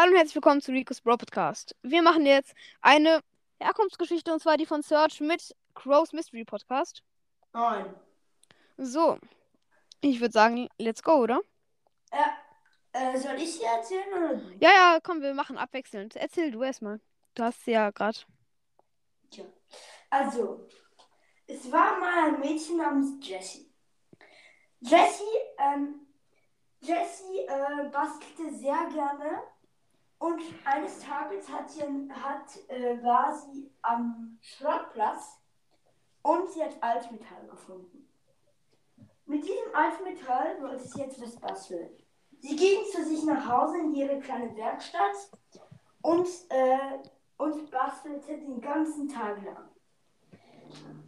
Hallo und herzlich willkommen zu Rico's Bro Podcast. Wir machen jetzt eine Herkunftsgeschichte und zwar die von Search mit Crow's Mystery Podcast. Nein. So, ich würde sagen, let's go, oder? Äh, äh, soll ich sie erzählen oder? Ja, ja, komm, wir machen abwechselnd. Erzähl du erstmal. Du hast sie ja gerade. Tja. Also, es war mal ein Mädchen namens Jessie. Jessie, ähm, Jessie äh, bastelte sehr gerne und eines Tages hat sie, hat, äh, war sie am Schrottplatz und sie hat Altmetall gefunden. Mit diesem Altmetall wollte sie jetzt was basteln. Sie ging zu sich nach Hause in ihre kleine Werkstatt und, äh, und bastelte den ganzen Tag lang.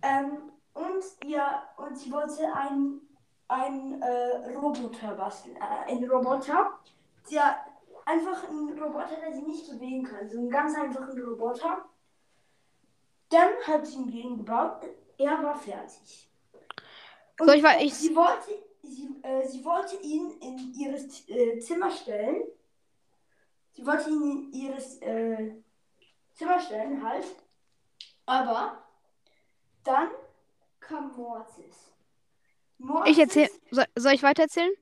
Ähm, und, ja, und sie wollte einen, einen äh, Roboter basteln. Äh, einen Roboter, der einfach ein Roboter, der sie nicht bewegen kann. So einen ganz einfachen Roboter. Dann hat sie ihn gebaut. Er war fertig. Und So, ich war- ich- sie, wollte, sie, äh, sie wollte ihn in ihres äh, Zimmer stellen. Sie wollte ihn in ihres äh, Zimmer stellen, halt. Aber dann kam Mortis. Mortis Ich erzähl. Soll, soll ich weiter erzählen?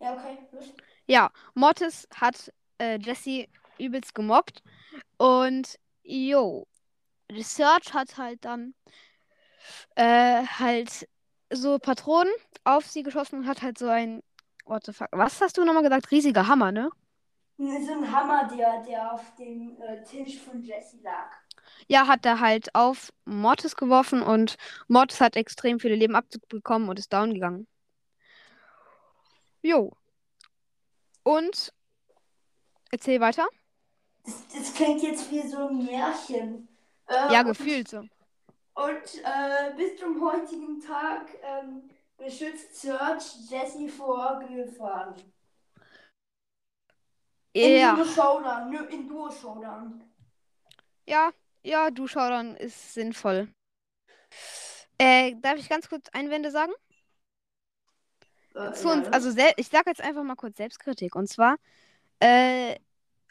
Ja, okay. los. Ja, Mortis hat äh, Jesse übelst gemobbt. Und jo, Research hat halt dann äh, halt so Patronen auf sie geschossen und hat halt so ein. What the fuck? Was hast du nochmal gesagt? Riesiger Hammer, ne? So ein Hammer, der, der auf dem äh, Tisch von Jesse lag. Ja, hat er halt auf Mortis geworfen und Mortis hat extrem viele Leben abbekommen und ist down gegangen. Jo. Und erzähl weiter. Das, das klingt jetzt wie so ein Märchen. Äh, Ja, gefühlt so. Und äh, bis zum heutigen Tag ähm, beschützt Search Jesse vor Gefahren. In Ja. Duo Showdown, nö, in Duo Showdown. Ja, ja, du Showdown ist sinnvoll. Äh, darf ich ganz kurz Einwände sagen? Äh, Zu uns, also ich sage jetzt einfach mal kurz Selbstkritik. Und zwar, äh,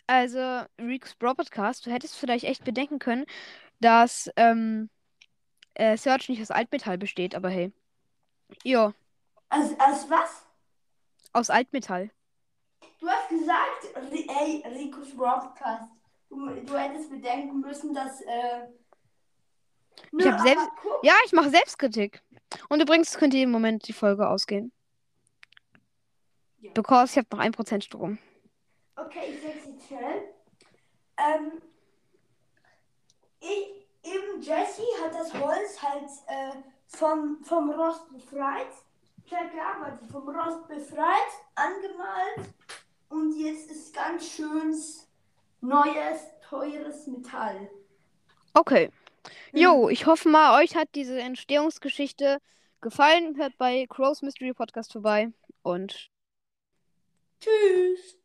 also Rick's Bro Podcast, du hättest vielleicht echt bedenken können, dass ähm, äh, Search nicht aus Altmetall besteht, aber hey. Jo, als, als was? aus Altmetall. Du hast gesagt, ey, Ricos Broadcast. Du, du hättest bedenken müssen, dass. Äh, Ich hab aber selbst- Ja, ich mache Selbstkritik. Und übrigens könnte jeden Moment die Folge ausgehen. Ja. Because ich habe noch 1% Strom. Okay, ich sag's jetzt schnell. Ähm, ich, eben Jesse hat das Holz halt äh, vom, vom Rost befreit. Sehr gearbeitet, vom Rost befreit, angemalt. Und jetzt ist ganz schönes, neues, teures Metall. Okay. Jo, ich hoffe mal, euch hat diese Entstehungsgeschichte gefallen. Hört bei Crow's Mystery Podcast vorbei. Und Tschüss.